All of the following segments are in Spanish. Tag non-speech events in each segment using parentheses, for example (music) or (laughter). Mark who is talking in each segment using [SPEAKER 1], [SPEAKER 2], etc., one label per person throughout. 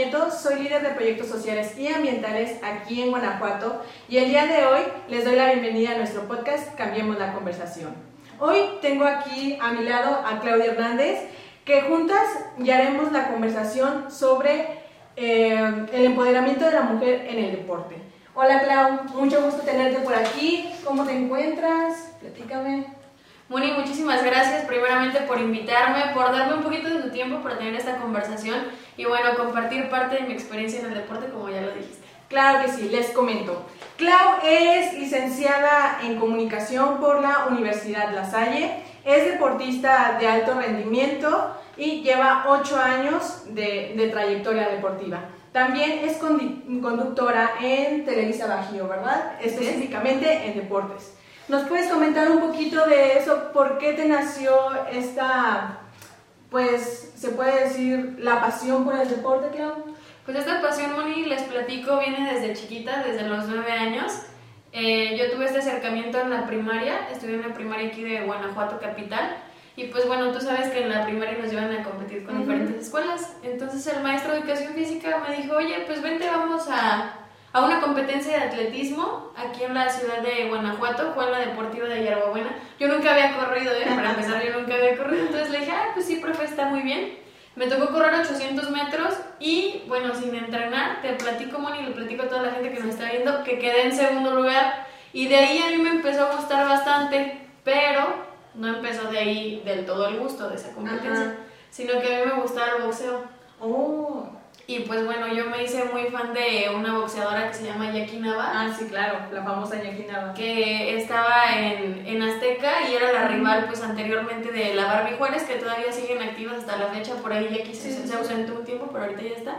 [SPEAKER 1] Soy líder de proyectos sociales y ambientales aquí en Guanajuato y el día de hoy les doy la bienvenida a nuestro podcast Cambiemos la conversación. Hoy tengo aquí a mi lado a Claudia Hernández, que juntas ya haremos la conversación sobre eh, el empoderamiento de la mujer en el deporte. Hola Clau, mucho gusto tenerte por aquí. ¿Cómo te encuentras? Platícame.
[SPEAKER 2] Moni, muchísimas gracias primeramente por invitarme, por darme un poquito de tu tiempo para tener esta conversación y bueno, compartir parte de mi experiencia en el deporte como ya lo dijiste.
[SPEAKER 1] Claro que sí, les comento. Clau es licenciada en comunicación por la Universidad La Salle, es deportista de alto rendimiento y lleva ocho años de, de trayectoria deportiva. También es conductora en Televisa Bajío, ¿verdad? Específicamente en deportes. ¿Nos puedes comentar un poquito de eso? ¿Por qué te nació esta, pues, se puede decir, la pasión por el deporte, Clau?
[SPEAKER 2] Pues esta pasión, Moni, les platico, viene desde chiquita, desde los nueve años. Eh, yo tuve este acercamiento en la primaria, estudié en la primaria aquí de Guanajuato Capital. Y pues bueno, tú sabes que en la primaria nos llevan a competir con diferentes escuelas. Entonces el maestro de educación física me dijo, oye, pues vente, vamos a a una competencia de atletismo aquí en la ciudad de Guanajuato, fue en la deportiva de Yerbabuena. Yo nunca había corrido, ¿eh? para empezar, yo nunca había corrido, entonces le dije, ah, pues sí, profe, está muy bien. Me tocó correr 800 metros y, bueno, sin entrenar, te platico, Moni, le platico a toda la gente que nos está viendo, que quedé en segundo lugar. Y de ahí a mí me empezó a gustar bastante, pero no empezó de ahí del todo el gusto de esa competencia, sino que a mí me gustaba el boxeo.
[SPEAKER 1] Oh.
[SPEAKER 2] Y pues bueno, yo me hice muy fan de una boxeadora que se llama Jackie Nava.
[SPEAKER 1] Ah, sí, claro, la famosa Jackie Nava.
[SPEAKER 2] Que estaba en, en Azteca y era la rival pues anteriormente de la Barbie Juárez, que todavía siguen activas hasta la fecha. Por ahí Jackie se, se ausentó un tiempo, pero ahorita ya está.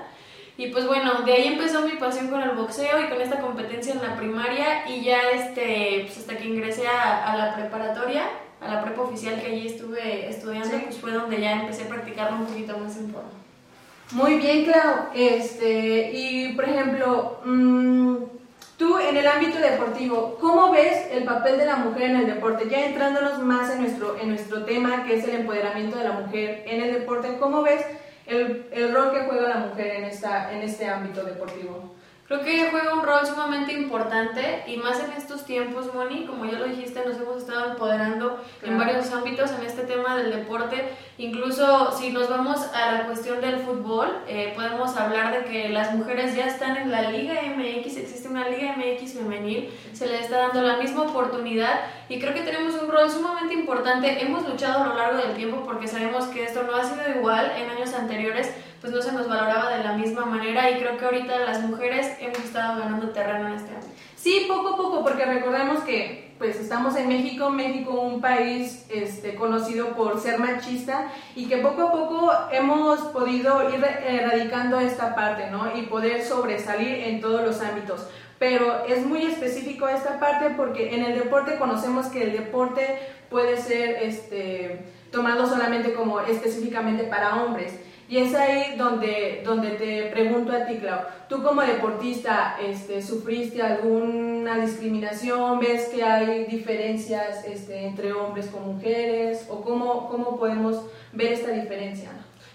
[SPEAKER 2] Y pues bueno, de ahí empezó mi pasión con el boxeo y con esta competencia en la primaria y ya este, pues hasta que ingresé a, a la preparatoria, a la prepa oficial que allí estuve estudiando, pues fue donde ya empecé a practicarlo un poquito más en forma.
[SPEAKER 1] Muy bien, Clau. Este, y por ejemplo, mm, tú en el ámbito deportivo, ¿cómo ves el papel de la mujer en el deporte? Ya entrándonos más en nuestro, en nuestro tema, que es el empoderamiento de la mujer en el deporte, ¿cómo ves el, el rol que juega la mujer en, esta, en este ámbito deportivo?
[SPEAKER 2] Creo que juega un rol sumamente importante y más en estos tiempos, Moni, como ya lo dijiste, nos hemos estado empoderando en varios ámbitos en este tema del deporte. Incluso si nos vamos a la cuestión del fútbol, eh, podemos hablar de que las mujeres ya están en la Liga MX, existe una Liga MX femenil, se les está dando la misma oportunidad y creo que tenemos un rol sumamente importante. Hemos luchado a lo largo del tiempo porque sabemos que esto no ha sido igual en años anteriores pues no se nos valoraba de la misma manera y creo que ahorita las mujeres hemos estado ganando terreno en este ámbito.
[SPEAKER 1] Sí, poco a poco, porque recordemos que pues estamos en México, México un país este, conocido por ser machista y que poco a poco hemos podido ir erradicando esta parte, ¿no? Y poder sobresalir en todos los ámbitos. Pero es muy específico esta parte porque en el deporte conocemos que el deporte puede ser este, tomado solamente como específicamente para hombres. Y es ahí donde, donde te pregunto a ti, Clau, tú como deportista, este, ¿sufriste alguna discriminación? ¿Ves que hay diferencias este, entre hombres con mujeres? ¿O cómo, cómo podemos ver esta diferencia?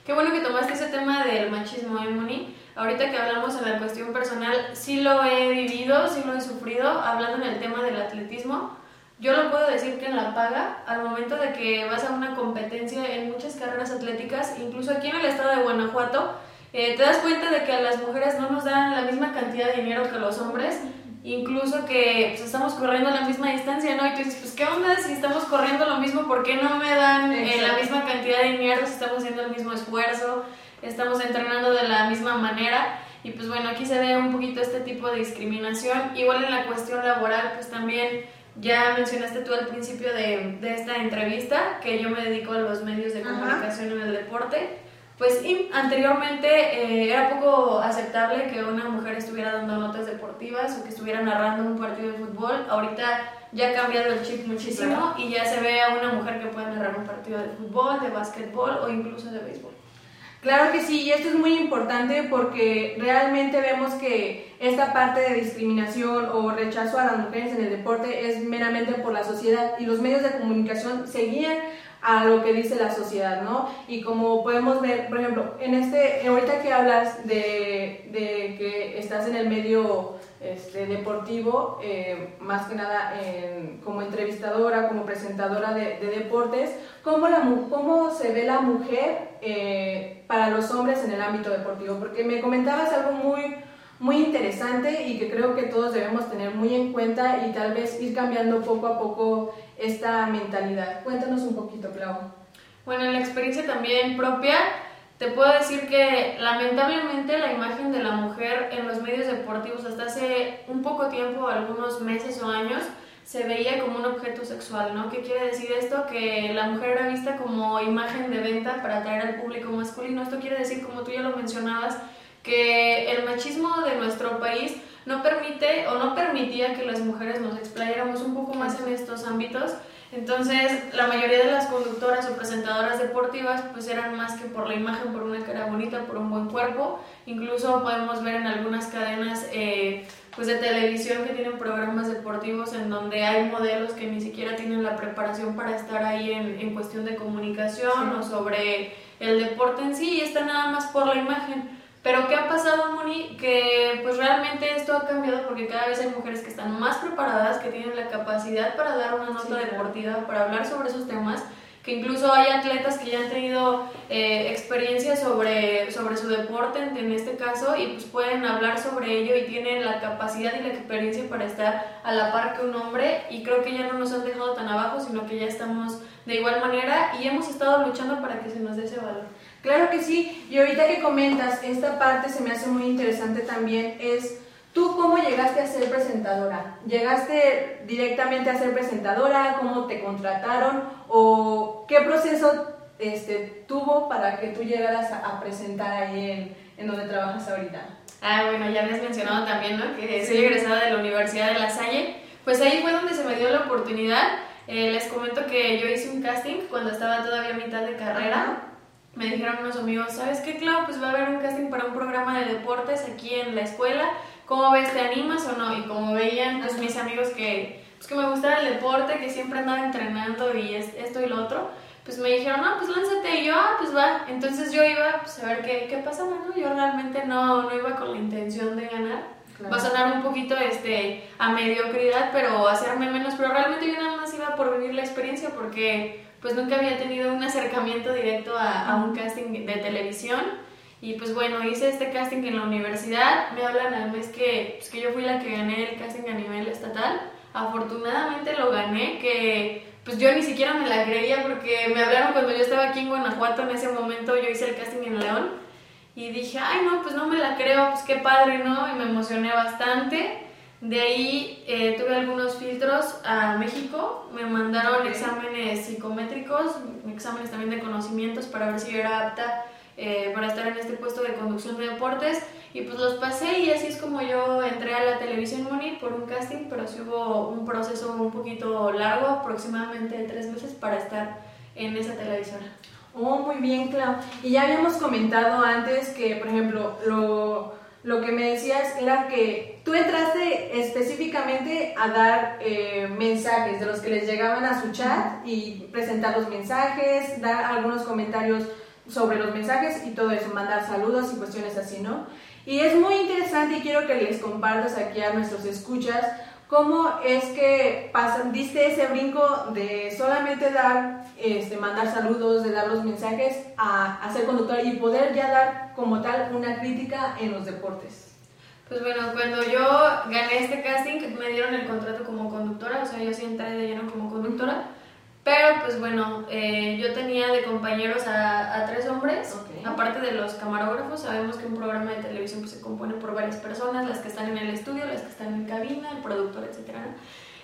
[SPEAKER 2] Qué bueno que tomaste ese tema del machismo, Emony. Ahorita que hablamos en la cuestión personal, sí lo he vivido, sí lo he sufrido, hablando en el tema del atletismo yo lo puedo decir que en la paga, al momento de que vas a una competencia en muchas carreras atléticas, incluso aquí en el estado de Guanajuato, eh, te das cuenta de que a las mujeres no nos dan la misma cantidad de dinero que a los hombres, incluso que pues, estamos corriendo la misma distancia, ¿no? Y tú dices, pues, ¿qué onda? Si estamos corriendo lo mismo, ¿por qué no me dan eh, la misma cantidad de dinero si estamos haciendo el mismo esfuerzo, estamos entrenando de la misma manera? Y pues bueno, aquí se ve un poquito este tipo de discriminación. Igual en la cuestión laboral, pues también ya mencionaste tú al principio de, de, esta entrevista que yo me dedico a los medios de comunicación en el deporte. Pues anteriormente eh, era poco aceptable que una mujer estuviera dando notas deportivas o que estuviera narrando un partido de fútbol. Ahorita ya ha cambiado el chip muchísimo y ya se ve a una mujer que puede narrar un partido de fútbol, de básquetbol o incluso de béisbol.
[SPEAKER 1] Claro que sí, y esto es muy importante porque realmente vemos que esta parte de discriminación o rechazo a las mujeres en el deporte es meramente por la sociedad y los medios de comunicación seguían a lo que dice la sociedad, ¿no? Y como podemos ver, por ejemplo, en este, ahorita que hablas de, de que estás en el medio este, deportivo, eh, más que nada como entrevistadora, como presentadora de, deportes, ¿cómo, la, ¿cómo se ve la mujer eh, para los hombres en el ámbito deportivo? Porque me comentabas algo muy, muy interesante y que creo que todos debemos tener muy en cuenta y tal vez ir cambiando poco a poco esta mentalidad. Cuéntanos un poquito, Clau.
[SPEAKER 2] Bueno, en la experiencia también propia, te puedo decir que lamentablemente la imagen de la mujer en los medios deportivos hasta hace un poco tiempo, algunos meses o años, se veía como un objeto sexual, ¿no? ¿Qué quiere decir esto? Que la mujer era vista como imagen de venta para atraer al público masculino. Esto quiere decir, como tú ya lo mencionabas, que el machismo de nuestro país no permite o no permitía que las mujeres nos explayáramos un poco más en estos ámbitos entonces, la mayoría de las conductoras o presentadoras deportivas pues eran más que por la imagen, por una cara bonita, por un buen cuerpo. Incluso podemos ver en algunas cadenas eh, pues de televisión que tienen programas deportivos en donde hay modelos que ni siquiera tienen la preparación para estar ahí en, en cuestión de comunicación o sobre el deporte en sí y está nada más por la imagen. Pero ¿qué ha pasado, Moni? Que pues realmente esto ha cambiado porque cada vez hay mujeres que están más preparadas, que tienen la capacidad para dar una nota deportiva, para hablar sobre esos temas, que incluso hay atletas que ya han tenido eh, experiencia sobre, sobre su deporte en, este caso y pues pueden hablar sobre ello y tienen la capacidad y la experiencia para estar a la par que un hombre y creo que ya no nos han dejado tan abajo, sino que ya estamos de igual manera y hemos estado luchando para que se nos dé ese valor.
[SPEAKER 1] Claro que sí, y ahorita que comentas, esta parte se me hace muy interesante también, es tú cómo llegaste a ser presentadora. ¿Llegaste directamente a ser presentadora? ¿Cómo te contrataron? ¿O qué proceso este, tuvo para que tú llegaras a, presentar ahí en, en, donde trabajas ahorita?
[SPEAKER 2] Ah, bueno, ya me has mencionado también, ¿no? Que soy egresada de la Universidad de La Salle. Pues ahí fue donde se me dio la oportunidad. Eh, les comento que yo hice un casting cuando estaba todavía a mitad de carrera me dijeron unos amigos, ¿sabes qué, Clau? Pues va a haber un casting para un programa de deportes aquí en la escuela. ¿Cómo ves? ¿Te animas o no? Y como veían, pues mis amigos que, pues, que me gustaba el deporte, que siempre andaba entrenando y esto y lo otro, pues me dijeron, no, pues lánzate. Y yo, ah, pues va. Entonces yo iba pues, a ver qué, qué pasaba, ¿no? Yo realmente no, no iba con la intención de ganar. Va a sonar un poquito este, a mediocridad, pero hacerme menos. Pero realmente yo nada más iba por vivir la experiencia porque pues nunca había tenido un acercamiento directo a, a, un casting de televisión. Y pues bueno, hice este casting en la universidad. Me hablan al mes que, pues que yo fui la que gané el casting a nivel estatal. Afortunadamente lo gané, que pues yo ni siquiera me la creía porque me hablaron cuando yo estaba aquí en Guanajuato. En ese momento yo hice el casting en León. Y dije, ay no, pues no me la creo, pues qué padre, ¿no? Y me emocioné bastante. De ahí eh, tuve algunos filtros a México, me mandaron exámenes psicométricos, exámenes también de conocimientos para ver si yo era apta eh, para estar en este puesto de conducción de deportes y pues los pasé y así es como yo entré a la televisión Moni por un casting, pero sí hubo un proceso un poquito largo, aproximadamente tres meses para estar en esa televisora.
[SPEAKER 1] Oh, muy bien, Clau. Y ya habíamos comentado antes que, por ejemplo, lo lo que me decías era que tú entraste específicamente a dar eh, mensajes de los que les llegaban a su chat y presentar los mensajes, dar algunos comentarios sobre los mensajes y todo eso, mandar saludos y cuestiones así, ¿no? Y es muy interesante y quiero que les compartas aquí a nuestros escuchas cómo es que pasan, diste ese brinco de solamente dar, este, mandar saludos, de dar los mensajes, a, a, ser conductor y poder ya dar como tal una crítica en los deportes?
[SPEAKER 2] Pues bueno, cuando yo gané este casting, me dieron el contrato como conductora, o sea, yo sí entré de lleno como conductora. Pero pues bueno, eh, yo tenía de compañeros a, a tres hombres, aparte de los camarógrafos, sabemos que un programa de televisión pues, se compone por varias personas, las que están en el estudio, las que están en cabina, el productor, etc.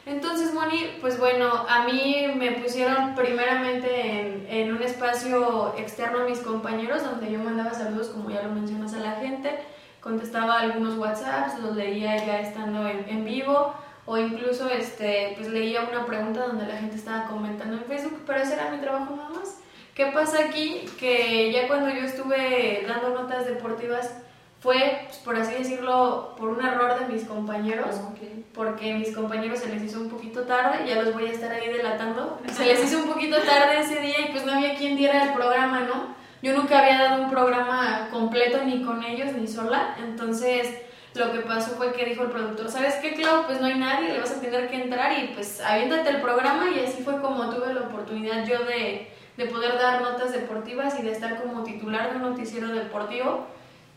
[SPEAKER 2] Entonces, Moni, pues bueno, a mí me pusieron primeramente en, en, un espacio externo a mis compañeros, donde yo mandaba saludos, como ya lo mencionas, a la gente, contestaba algunos WhatsApps, los leía ya estando en, en vivo o incluso este, pues leía una pregunta donde la gente estaba comentando en Facebook, pero ese era mi trabajo nada más. ¿Qué pasa aquí? Que ya cuando yo estuve dando notas deportivas fue, pues, por así decirlo, por un error de mis compañeros,
[SPEAKER 1] Ah,
[SPEAKER 2] porque mis compañeros se les hizo un poquito tarde, ya los voy a estar ahí delatando, se les hizo un poquito tarde ese día y pues no había quien diera el programa, ¿no? Yo nunca había dado un programa completo ni con ellos ni sola, entonces lo que pasó fue que dijo el productor, ¿sabes qué, Clau? Pues no hay nadie, le vas a tener que entrar y pues aviéntate el programa y así fue como tuve la oportunidad yo de, de poder dar notas deportivas y de estar como titular de un noticiero deportivo.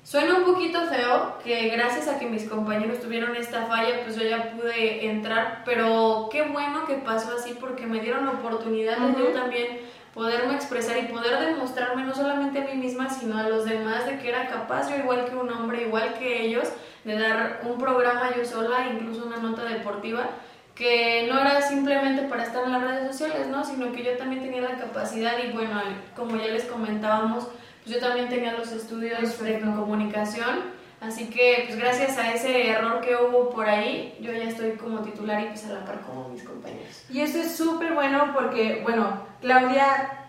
[SPEAKER 2] Suena un poquito feo que gracias a que mis compañeros tuvieron esta falla, pues yo ya pude entrar, pero qué bueno que pasó así porque me dieron la oportunidad de yo también poderme expresar y poder demostrarme no solamente a mí misma, sino a los demás de que era capaz, yo igual que un hombre, igual que ellos, de dar un programa yo sola, incluso una nota deportiva, que no era simplemente para estar en las redes sociales, ¿no? Sino que yo también tenía la capacidad y bueno, como ya les comentábamos, pues yo también tenía los estudios de
[SPEAKER 1] Perfecto.
[SPEAKER 2] comunicación, así que pues gracias a ese error que hubo por ahí, yo ya estoy como titular y pues a la par como mis compañeros.
[SPEAKER 1] Y eso es súper bueno porque, bueno, Claudia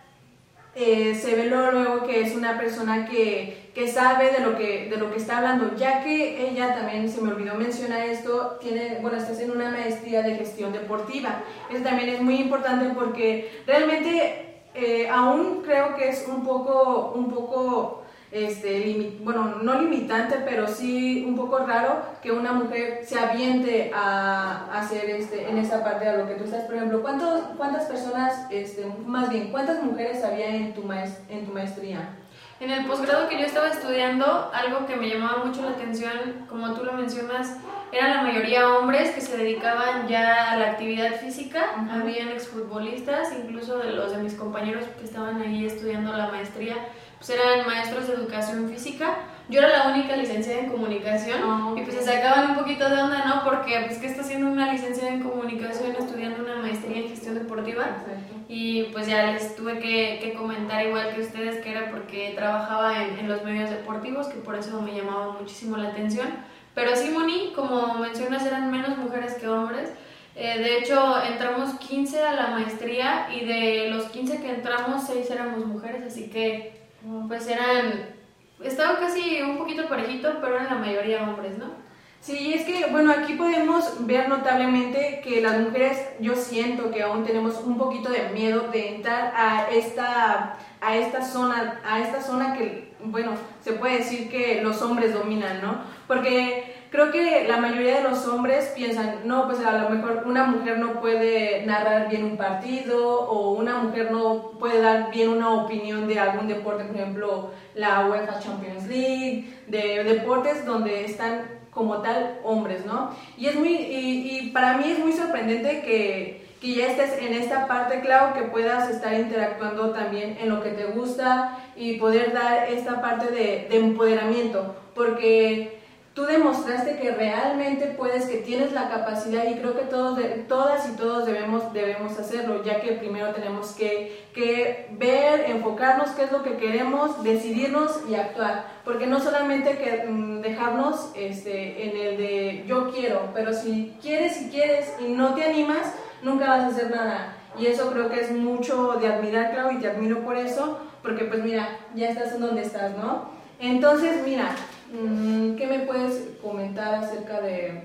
[SPEAKER 1] eh, se ve luego, que es una persona que, que sabe de lo que, de lo que está hablando, ya que ella también, se me olvidó mencionar esto, tiene, bueno, está haciendo una maestría de gestión deportiva. Eso también es muy importante porque realmente eh, aún creo que es un poco, un poco este, bueno, no limitante, pero sí un poco raro que una mujer se aviente a, a hacer este, en esa parte de lo que tú estás. Por ejemplo, ¿cuántos, ¿cuántas personas, este, más bien, cuántas mujeres había en tu, maes- en tu maestría?
[SPEAKER 2] En el posgrado que yo estaba estudiando, algo que me llamaba mucho la atención, como tú lo mencionas, eran la mayoría hombres que se dedicaban ya a la actividad física.
[SPEAKER 1] Ujú.
[SPEAKER 2] Habían exfutbolistas, incluso de los de mis compañeros que estaban ahí estudiando la maestría, pues eran maestros de educación física. Yo era la única licenciada en comunicación
[SPEAKER 1] Ah,
[SPEAKER 2] y pues se sacaban un poquito de onda, ¿no? Porque pues que está haciendo una licenciada en comunicación estudiando una maestría en gestión deportiva.
[SPEAKER 1] Perfecto.
[SPEAKER 2] Y pues ya les tuve que, que comentar igual que ustedes que era porque trabajaba en, en los medios deportivos, que por eso me llamaba muchísimo la atención. Pero sí, Moni, como mencionas, eran menos mujeres que hombres. Eh, de hecho, entramos 15 a la maestría y de los 15 que entramos, 6 éramos mujeres, así que pues eran... Estaba casi un poquito parejito, pero eran la mayoría hombres, ¿no?
[SPEAKER 1] Sí, es que, bueno, aquí podemos ver notablemente que las mujeres, yo siento que aún tenemos un poquito de miedo de entrar a esta, a esta zona, a esta zona que, bueno, se puede decir que los hombres dominan, ¿no? Porque creo que la mayoría de los hombres piensan, no, pues a lo mejor una mujer no puede narrar bien un partido o una mujer no puede dar bien una opinión de algún deporte, por ejemplo, la UEFA Champions League, de deportes donde están como tal hombres, ¿no? Y es muy, y, y para mí es muy sorprendente que, que ya estés en esta parte, Clau, que puedas estar interactuando también en lo que te gusta y poder dar esta parte de, de empoderamiento, porque tú demostraste que realmente puedes, que tienes la capacidad y creo que todos, todas y todos debemos, debemos hacerlo, ya que primero tenemos que, que ver, enfocarnos qué es lo que queremos, decidirnos y actuar, porque no solamente que mm, dejarnos este, en el de yo quiero, pero si quieres y quieres y no te animas, nunca vas a hacer nada. Y eso creo que es mucho de admirar, Clau, y te admiro por eso, porque pues mira, ya estás en donde estás, ¿no? Entonces, mira, ¿qué me puedes comentar acerca de...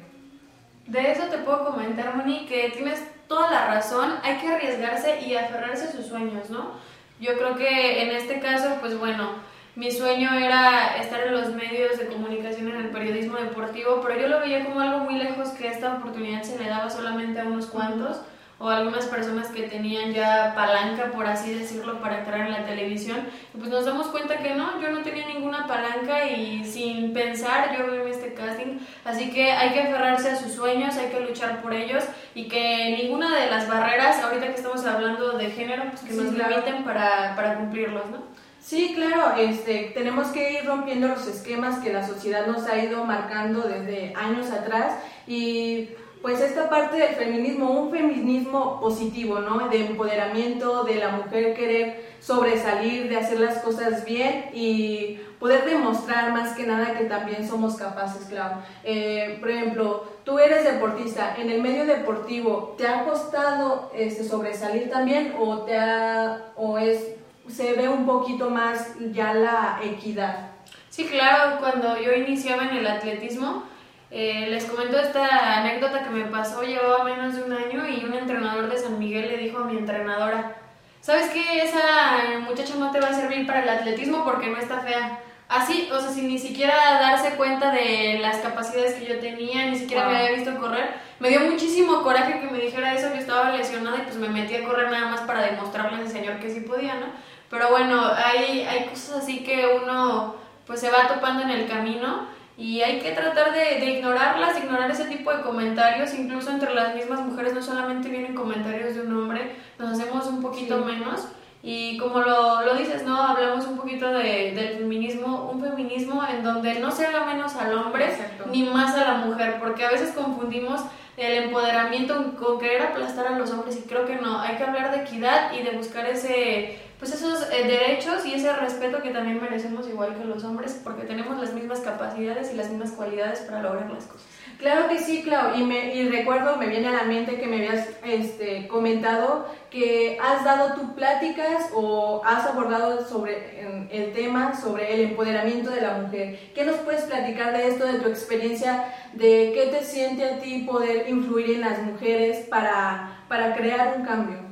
[SPEAKER 2] De eso te puedo comentar, Moni, que tienes toda la razón. Hay que arriesgarse y aferrarse a sus sueños, ¿no? Yo creo que en este caso, pues bueno, mi sueño era estar en los medios de comunicación en el periodismo deportivo, pero yo lo veía como algo muy lejos que esta oportunidad se le daba solamente a unos cuantos o algunas personas que tenían ya palanca, por así decirlo, para entrar en la televisión. Y pues nos damos cuenta que no, yo no tenía ninguna palanca y sin pensar yo veo este casting. Así que hay que aferrarse a sus sueños, hay que luchar por ellos y que ninguna de las barreras, ahorita que estamos hablando de género, pues que
[SPEAKER 1] Sí,
[SPEAKER 2] nos
[SPEAKER 1] claro.
[SPEAKER 2] limiten para, para cumplirlos, ¿no?
[SPEAKER 1] Sí, claro, este, tenemos que ir rompiendo los esquemas que la sociedad nos ha ido marcando desde años atrás y pues esta parte del feminismo, un feminismo positivo, ¿no? De empoderamiento, de la mujer querer sobresalir, de hacer las cosas bien y poder demostrar más que nada que también somos capaces, Clau. Eh, por ejemplo, tú eres deportista, en el medio deportivo, ¿te ha costado este, sobresalir también o, te ha, o es, se ve un poquito más ya la equidad?
[SPEAKER 2] Sí, claro, cuando yo iniciaba en el atletismo, eh, les comento esta anécdota que me pasó, llevaba menos de un año y un entrenador de San Miguel le dijo a mi entrenadora, ¿sabes qué? Esa muchacha no te va a servir para el atletismo porque no está fea. Así, o sea, sin ni siquiera darse cuenta de las capacidades que yo tenía, ni siquiera me había visto correr, me dio muchísimo coraje que me dijera eso, yo estaba lesionada y pues me metí a correr nada más para demostrarle a ese señor que sí podía, ¿no? Pero bueno, hay, hay cosas así que uno pues se va topando en el camino y hay que tratar de, de, ignorarlas, ignorar ese tipo de comentarios, incluso entre las mismas mujeres no solamente vienen comentarios de un hombre, nos hacemos un poquito menos. Y como lo, lo, dices, ¿no? Hablamos un poquito de, del feminismo, un feminismo en donde no se haga menos al hombre ni más a la mujer, porque a veces confundimos el empoderamiento con querer aplastar a los hombres y creo que no, hay que hablar de equidad y de buscar ese pues esos eh, derechos y ese respeto que también merecemos igual que los hombres porque tenemos las mismas capacidades y las mismas cualidades para lograr las cosas.
[SPEAKER 1] Claro que sí, Clau, y, me, y recuerdo, me viene a la mente que me habías este, comentado que has dado tus pláticas o has abordado sobre el tema, sobre el empoderamiento de la mujer. ¿Qué nos puedes platicar de esto, de tu experiencia, de qué te siente a ti poder influir en las mujeres para, para crear un cambio?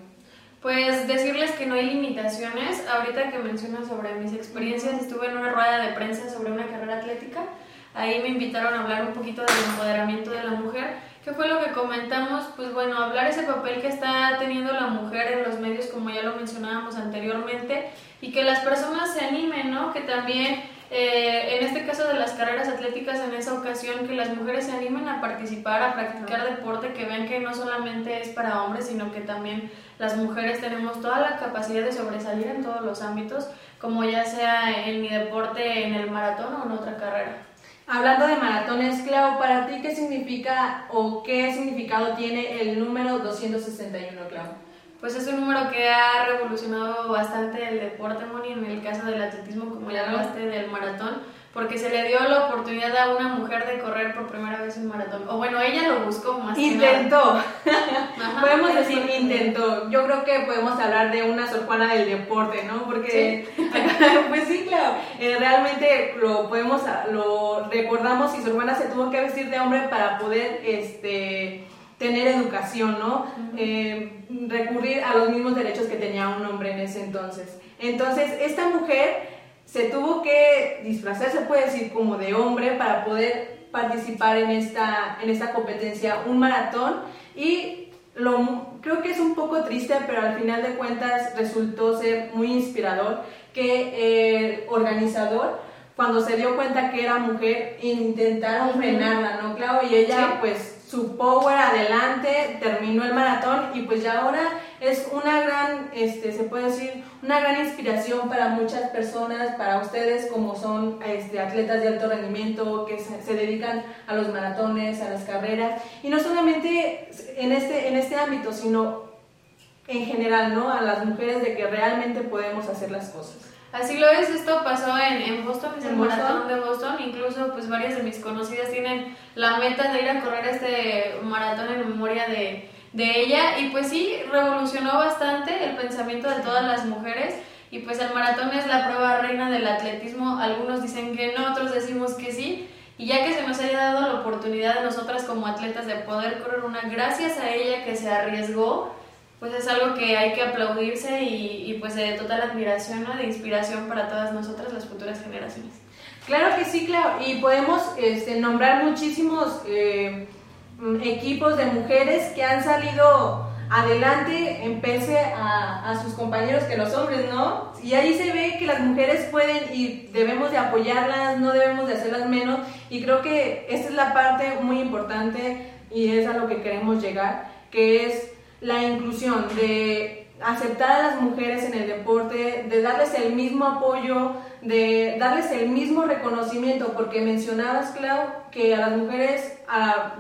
[SPEAKER 2] Pues decirles que no hay limitaciones. Ahorita que mencionas sobre mis experiencias, estuve en una rueda de prensa sobre una carrera atlética. Ahí me invitaron a hablar un poquito del empoderamiento de la mujer. ¿Qué fue lo que comentamos? Pues bueno, hablar ese papel que está teniendo la mujer en los medios, como ya lo mencionábamos anteriormente, y que las personas se animen, ¿no? Que también eh, en este caso de las carreras atléticas, en esa ocasión, que las mujeres se animen a participar, a practicar deporte, que vean que no solamente es para hombres, sino que también las mujeres tenemos toda la capacidad de sobresalir en todos los ámbitos, como ya sea en mi deporte, en el maratón o en otra carrera.
[SPEAKER 1] Hablando de maratones, Clau, ¿para ti qué significa o qué significado tiene el número 261, Clau?
[SPEAKER 2] Pues es un número que ha revolucionado bastante el deporte, Moni, en el caso del atletismo, como ya hablaste del maratón, porque se le dio la oportunidad a una mujer de correr por primera vez un maratón. O bueno, ella lo buscó más
[SPEAKER 1] Intentó. (laughs) (laughs) podemos decir intentó. Yo creo que podemos hablar de una Sor Juana del deporte, ¿no? Porque, (laughs) pues sí, claro, eh, realmente lo podemos, lo recordamos y Sor Juana se tuvo que vestir de hombre para poder, este tener educación, ¿no? Eh, recurrir a los mismos derechos que tenía un hombre en ese entonces. Entonces, esta mujer se tuvo que disfrazar, se puede decir, como de hombre para poder participar en esta, en esta competencia, un maratón, y lo, creo que es un poco triste, pero al final de cuentas resultó ser muy inspirador que el organizador, cuando se dio cuenta que era mujer, intentaron frenarla, ¿no, Claro, Y ella, pues, su power adelante, terminó el maratón y pues ya ahora es una gran, este, se puede decir, una gran inspiración para muchas personas, para ustedes como son este, atletas de alto rendimiento que se, dedican a los maratones, a las carreras y no solamente en este, en este ámbito, sino en general, ¿no? A las mujeres de que realmente podemos hacer las cosas.
[SPEAKER 2] Así lo es, esto pasó en, en Boston, maratón de Boston, incluso pues varias de mis conocidas tienen la meta de ir a correr este maratón en memoria de, de ella y pues sí, revolucionó bastante el pensamiento de todas las mujeres y pues el maratón es la prueba reina del atletismo, algunos dicen que no, otros decimos que sí. Y ya que se nos haya dado la oportunidad de nosotras como atletas de poder correr una, gracias a ella que se arriesgó, pues es algo que hay que aplaudirse y, pues de total admiración, ¿no? de inspiración para todas nosotras, las futuras generaciones.
[SPEAKER 1] Claro que sí, claro, y podemos este, nombrar muchísimos eh, equipos de mujeres que han salido adelante en pese a, a, sus compañeros que los hombres, ¿no? Y ahí se ve que las mujeres pueden y debemos de apoyarlas, no debemos de hacerlas menos, y creo que esta es la parte muy importante y es a lo que queremos llegar, que es la inclusión, de aceptar a las mujeres en el deporte, de darles el mismo apoyo, de darles el mismo reconocimiento, porque mencionabas, Clau, que a las mujeres,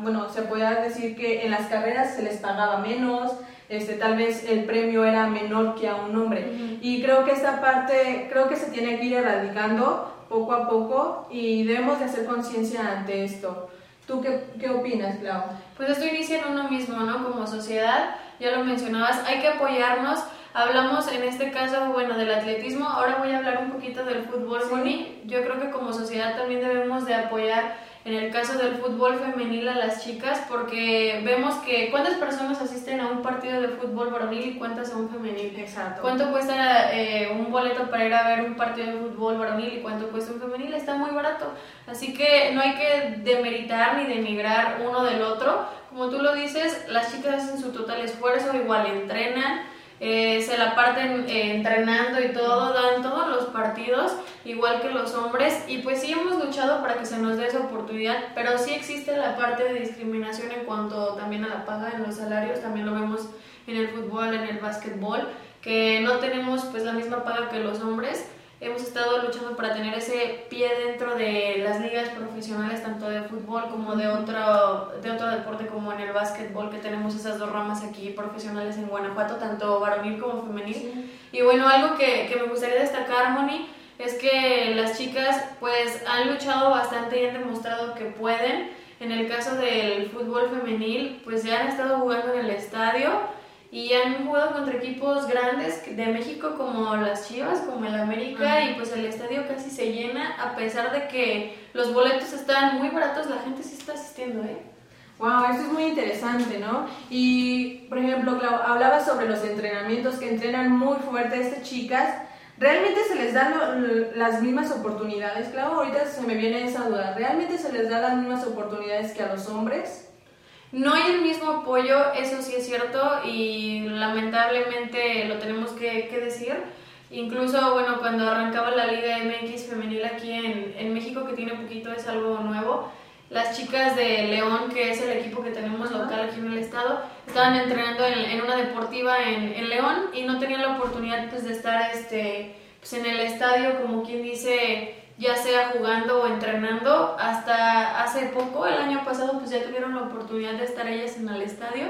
[SPEAKER 1] bueno, se podía decir que en las carreras se les pagaba menos, este, tal vez el premio era menor que a un hombre. Y creo que esta parte, creo que se tiene que ir erradicando poco a poco y debemos de hacer conciencia ante esto. ¿Tú qué, qué opinas, Clau?
[SPEAKER 2] Pues esto inicia en uno mismo, ¿no? Como sociedad, ya lo mencionabas, hay que apoyarnos, hablamos en este caso, bueno, del atletismo, ahora voy a hablar un poquito del fútbol, Moni. Yo creo que como sociedad también debemos de apoyar en el caso del fútbol femenil a las chicas, porque vemos que cuántas personas asisten a un partido de fútbol varonil y cuántas a un femenil.
[SPEAKER 1] Exacto.
[SPEAKER 2] ¿Cuánto cuesta eh, un boleto para ir a ver un partido de fútbol varonil y cuánto cuesta un femenil? Está muy barato. Así que no hay que demeritar ni denigrar uno del otro. Como tú lo dices, las chicas hacen su total esfuerzo, igual entrenan eh, se la parten eh, entrenando y todo, dan todos los partidos, igual que los hombres, y pues sí hemos luchado para que se nos dé esa oportunidad, pero sí existe la parte de discriminación en cuanto también a la paga en los salarios, también lo vemos en el fútbol, en el básquetbol, que no tenemos pues la misma paga que los hombres, hemos estado luchando para tener ese pie dentro de las ligas profesionales, tanto de fútbol como de otro, de otro deporte como en el básquetbol, que tenemos esas dos ramas aquí profesionales en Guanajuato, tanto varonil como femenil. Y bueno, algo que, que, me gustaría destacar, Moni, es que las chicas pues han luchado bastante y han demostrado que pueden. En el caso del fútbol femenil, pues ya han estado jugando en el estadio y han jugado contra equipos grandes de México como las Chivas, como el América y pues el estadio casi se llena a pesar de que los boletos están muy baratos, la gente sí está asistiendo, ¿eh?
[SPEAKER 1] Wow, eso es muy interesante, ¿no? Y, por ejemplo, hablaba sobre los entrenamientos que entrenan muy fuerte estas chicas. ¿Realmente se les dan las mismas oportunidades? Claro, ahorita se me viene esa duda. ¿Realmente se les da las mismas oportunidades que a los hombres?
[SPEAKER 2] No hay el mismo apoyo, eso sí es cierto, y lamentablemente lo tenemos que, decir. Incluso, bueno, cuando arrancaba la Liga MX femenil aquí en, México, que tiene poquito, es algo nuevo, las chicas de León, que es el equipo que tenemos local aquí en el estado, estaban entrenando en, una deportiva en, en, León y no tenían la oportunidad pues, de estar este, pues, en el estadio, como quien dice, ya sea jugando o entrenando. Hasta hace poco, el año pasado, pues ya tuvieron la oportunidad de estar ellas en el estadio.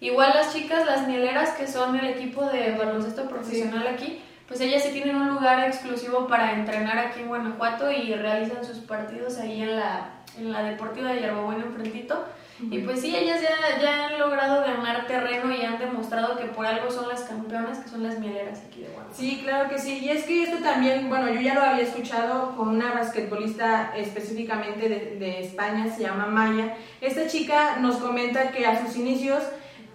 [SPEAKER 2] Igual las chicas, las mieleras, que son el equipo de baloncesto profesional aquí, pues ellas sí tienen un lugar exclusivo para entrenar aquí en Guanajuato y realizan sus partidos ahí en la, en la Deportiva de Yerbabuena enfrentito. Y pues sí, ellas ya, ya, han logrado ganar terreno y han demostrado que por algo son las campeonas, que son las mieleras aquí de Guanajuato.
[SPEAKER 1] Sí, claro que sí. Y es que esto también, bueno, yo ya lo había escuchado con una basquetbolista específicamente de, de España, se llama Maya. Esta chica nos comenta que a sus inicios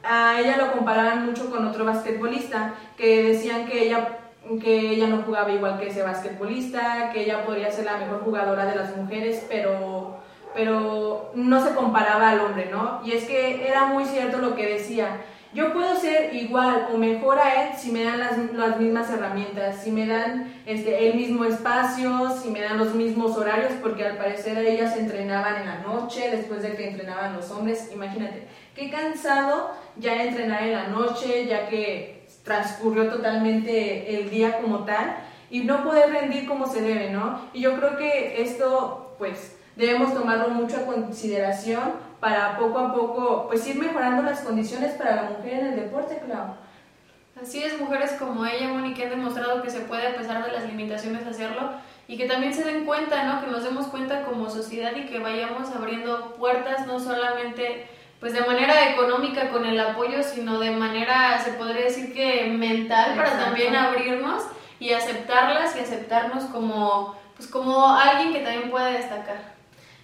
[SPEAKER 1] a ella lo comparaban mucho con otro basquetbolista, que decían que ella que ella no jugaba igual que ese basquetbolista, que ella podría ser la mejor jugadora de las mujeres, pero pero no se comparaba al hombre, ¿no? Y es que era muy cierto lo que decía. Yo puedo ser igual o mejor a él si me dan las, las mismas herramientas, si me dan este, el mismo espacio, si me dan los mismos horarios, porque al parecer ellas entrenaban en la noche después de que entrenaban los hombres. Imagínate, qué cansado ya entrenar en la noche, ya que transcurrió totalmente el día como tal y no poder rendir como se debe, ¿no? Y yo creo que esto, pues, debemos tomarlo mucho a consideración para poco a poco pues ir mejorando las condiciones para la mujer en el deporte, claro.
[SPEAKER 2] Así es, mujeres como ella, Mónica, han demostrado que se puede, a pesar de las limitaciones, hacerlo y que también se den cuenta, ¿no? Que nos demos cuenta como sociedad y que vayamos abriendo puertas, no solamente pues de manera económica con el apoyo, sino de manera, se podría decir que mental, para también abrirnos y aceptarlas y aceptarnos como, pues como alguien que también puede destacar.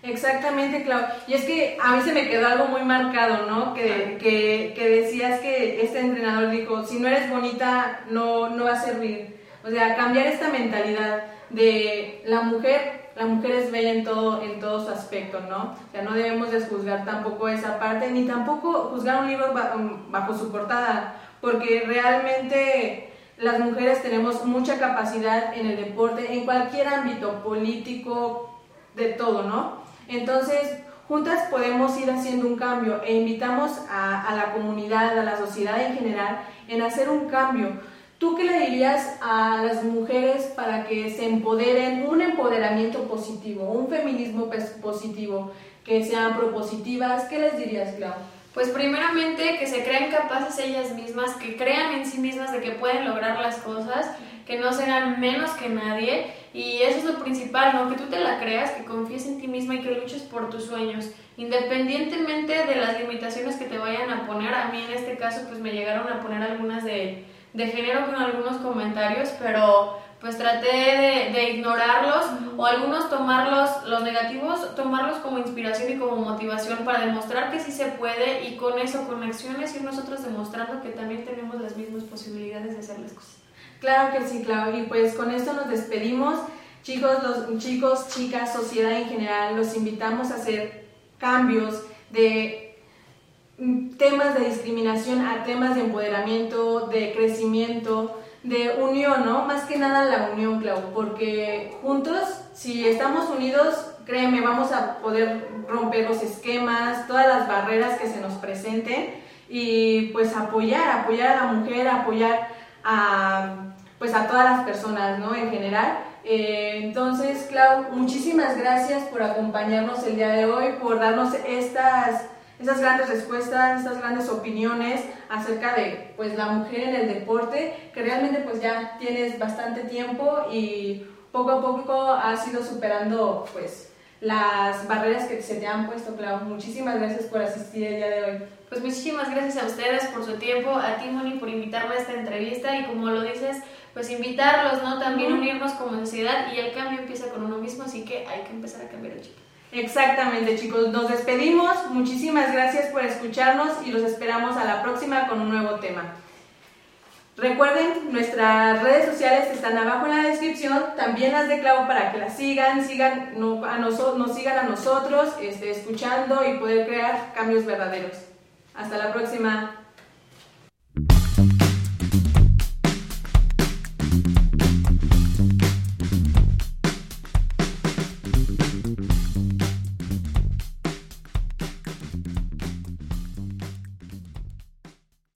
[SPEAKER 1] Exactamente, Clau. Y es que a mí se me quedó algo muy marcado, ¿no? Que, que, que, decías que este entrenador dijo, si no eres bonita, no, no va a servir. O sea, cambiar esta mentalidad de la mujer, la mujer es bella en todo, en todo su aspecto, ¿no? O sea, no debemos desjuzgar tampoco esa parte, ni tampoco juzgar un libro bajo su portada, porque realmente las mujeres tenemos mucha capacidad en el deporte, en cualquier ámbito político, de todo, ¿no? Entonces, juntas podemos ir haciendo un cambio e invitamos a, la comunidad, a la sociedad en general, en hacer un cambio. ¿Tú qué le dirías a las mujeres para que se empoderen, un empoderamiento positivo, un feminismo positivo, que sean propositivas? ¿Qué les dirías, Clau?
[SPEAKER 2] Pues primeramente que se crean capaces ellas mismas, que crean en sí mismas de que pueden lograr las cosas, que no serán menos que nadie y eso es lo principal, ¿no? Que tú te la creas, que confíes en ti misma y que luches por tus sueños, independientemente de las limitaciones que te vayan a poner. A mí en este caso pues me llegaron a poner algunas de, de género con algunos comentarios, pero pues traté de, ignorarlos o algunos tomarlos, los negativos, tomarlos como inspiración y como motivación para demostrar que sí se puede y con eso, con acciones, ir nosotros demostrando que también tenemos las mismas posibilidades de hacer las cosas.
[SPEAKER 1] Claro que sí, claro. Y pues con esto nos despedimos. Chicos, los chicos, chicas, sociedad en general, los invitamos a hacer cambios de temas de discriminación a temas de empoderamiento, de crecimiento, de unión, ¿no? Más que nada la unión, Clau, porque juntos, si estamos unidos, créeme, vamos a poder romper los esquemas, todas las barreras que se nos presenten y pues apoyar, apoyar a la mujer, apoyar a pues a todas las personas, ¿no? En general. Eh, entonces, Clau, muchísimas gracias por acompañarnos el día de hoy, por darnos estas, estas grandes respuestas, estas grandes opiniones acerca de pues, la mujer en el deporte, que realmente pues ya tienes bastante tiempo y poco a poco has ido superando pues las barreras que se te han puesto, Clau. Muchísimas gracias por asistir el día de hoy.
[SPEAKER 2] Pues muchísimas gracias a ustedes por su tiempo, a ti Moni por invitarme a esta entrevista y como lo dices, pues invitarlos, ¿no? También unirnos como sociedad y el cambio empieza con uno mismo, así que hay que empezar a cambiar el chip.
[SPEAKER 1] Exactamente, chicos. Nos despedimos. Muchísimas gracias por escucharnos y los esperamos a la próxima con un nuevo tema. Recuerden, nuestras redes sociales están abajo en la descripción, también las de Clavo para que las sigan, sigan a nos sigan a nosotros, este, escuchando y poder crear cambios verdaderos. Hasta la próxima.